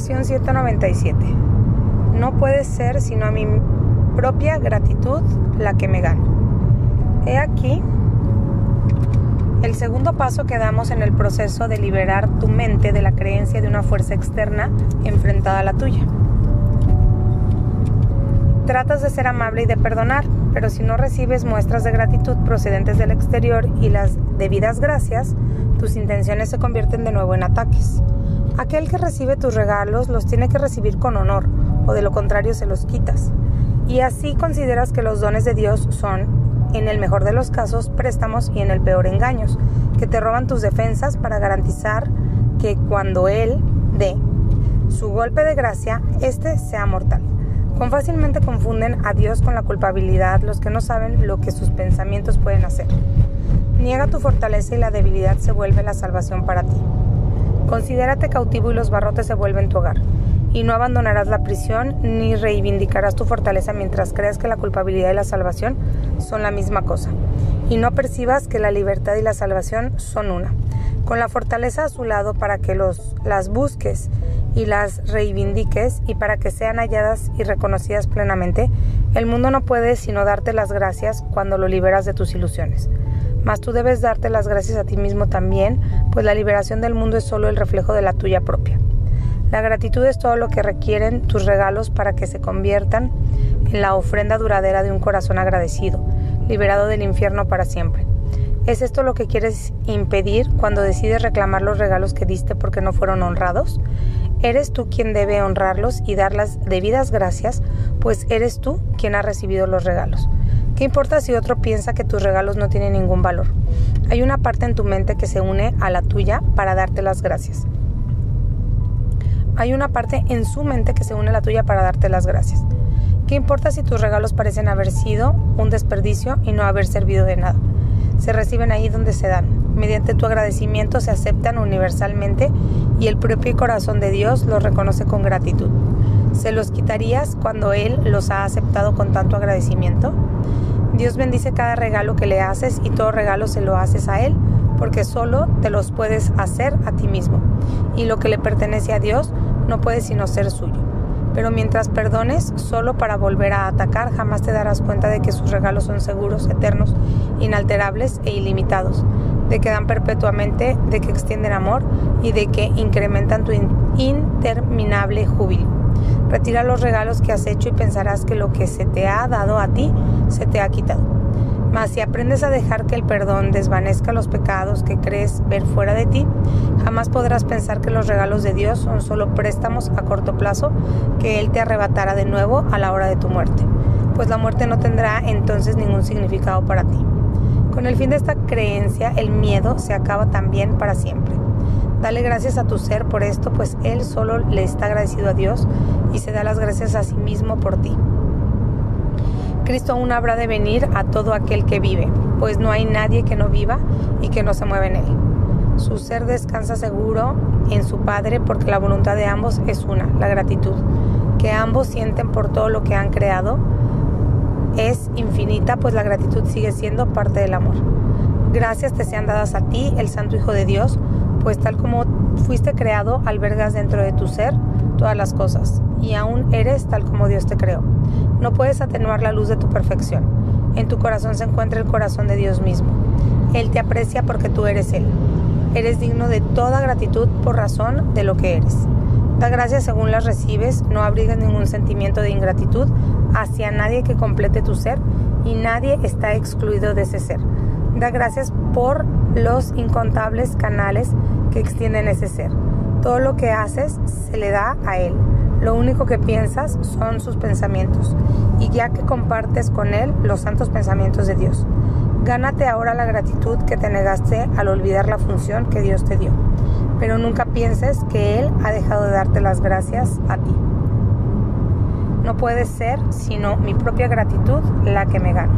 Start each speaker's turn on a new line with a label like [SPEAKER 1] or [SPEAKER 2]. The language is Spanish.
[SPEAKER 1] Lección 197. No puede ser sino a mi propia gratitud la que me gano. He aquí el segundo paso que damos en el proceso de liberar tu mente de la creencia de una fuerza externa enfrentada a la tuya. Tratas de ser amable y de perdonar, pero si no recibes muestras de gratitud procedentes del exterior y las debidas gracias, tus intenciones se convierten de nuevo en ataques. Aquel que recibe tus regalos los tiene que recibir con honor, o de lo contrario se los quitas. Y así consideras que los dones de Dios son, en el mejor de los casos, préstamos y en el peor engaños, que te roban tus defensas para garantizar que cuando Él dé su golpe de gracia, éste sea mortal. Cuán fácilmente confunden a Dios con la culpabilidad los que no saben lo que sus pensamientos pueden hacer. Niega tu fortaleza y la debilidad se vuelve la salvación para ti. Considérate cautivo y los barrotes se vuelven tu hogar. Y no abandonarás la prisión ni reivindicarás tu fortaleza mientras creas que la culpabilidad y la salvación son la misma cosa. Y no percibas que la libertad y la salvación son una. Con la fortaleza a su lado para que los, las busques y las reivindiques y para que sean halladas y reconocidas plenamente, el mundo no puede sino darte las gracias cuando lo liberas de tus ilusiones mas tú debes darte las gracias a ti mismo también, pues la liberación del mundo es solo el reflejo de la tuya propia. La gratitud es todo lo que requieren tus regalos para que se conviertan en la ofrenda duradera de un corazón agradecido, liberado del infierno para siempre. ¿Es esto lo que quieres impedir cuando decides reclamar los regalos que diste porque no fueron honrados? Eres tú quien debe honrarlos y dar las debidas gracias, pues eres tú quien ha recibido los regalos. ¿Qué importa si otro piensa que tus regalos no tienen ningún valor? Hay una parte en tu mente que se une a la tuya para darte las gracias. Hay una parte en su mente que se une a la tuya para darte las gracias. ¿Qué importa si tus regalos parecen haber sido un desperdicio y no haber servido de nada? Se reciben ahí donde se dan. Mediante tu agradecimiento se aceptan universalmente y el propio corazón de Dios los reconoce con gratitud. ¿Se los quitarías cuando Él los ha aceptado con tanto agradecimiento? Dios bendice cada regalo que le haces y todo regalo se lo haces a Él, porque solo te los puedes hacer a ti mismo. Y lo que le pertenece a Dios no puede sino ser suyo. Pero mientras perdones solo para volver a atacar, jamás te darás cuenta de que sus regalos son seguros, eternos, inalterables e ilimitados, de que dan perpetuamente, de que extienden amor y de que incrementan tu interminable júbilo. Retira los regalos que has hecho y pensarás que lo que se te ha dado a ti se te ha quitado. Mas si aprendes a dejar que el perdón desvanezca los pecados que crees ver fuera de ti, jamás podrás pensar que los regalos de Dios son solo préstamos a corto plazo que Él te arrebatará de nuevo a la hora de tu muerte, pues la muerte no tendrá entonces ningún significado para ti. Con el fin de esta creencia, el miedo se acaba también para siempre. Dale gracias a tu ser por esto, pues Él solo le está agradecido a Dios y se da las gracias a sí mismo por ti. Cristo aún habrá de venir a todo aquel que vive, pues no hay nadie que no viva y que no se mueva en Él. Su ser descansa seguro en su Padre porque la voluntad de ambos es una, la gratitud, que ambos sienten por todo lo que han creado es infinita, pues la gratitud sigue siendo parte del amor. Gracias te sean dadas a ti, el Santo Hijo de Dios, pues tal como fuiste creado, albergas dentro de tu ser todas las cosas, y aún eres tal como Dios te creó. No puedes atenuar la luz de tu perfección. En tu corazón se encuentra el corazón de Dios mismo. Él te aprecia porque tú eres Él. Eres digno de toda gratitud por razón de lo que eres. Da gracias según las recibes, no abrigas ningún sentimiento de ingratitud hacia nadie que complete tu ser y nadie está excluido de ese ser. Da gracias por los incontables canales que extienden ese ser. Todo lo que haces se le da a Él. Lo único que piensas son sus pensamientos, y ya que compartes con Él los santos pensamientos de Dios. Gánate ahora la gratitud que te negaste al olvidar la función que Dios te dio, pero nunca pienses que Él ha dejado de darte las gracias a ti. No puede ser sino mi propia gratitud la que me gana.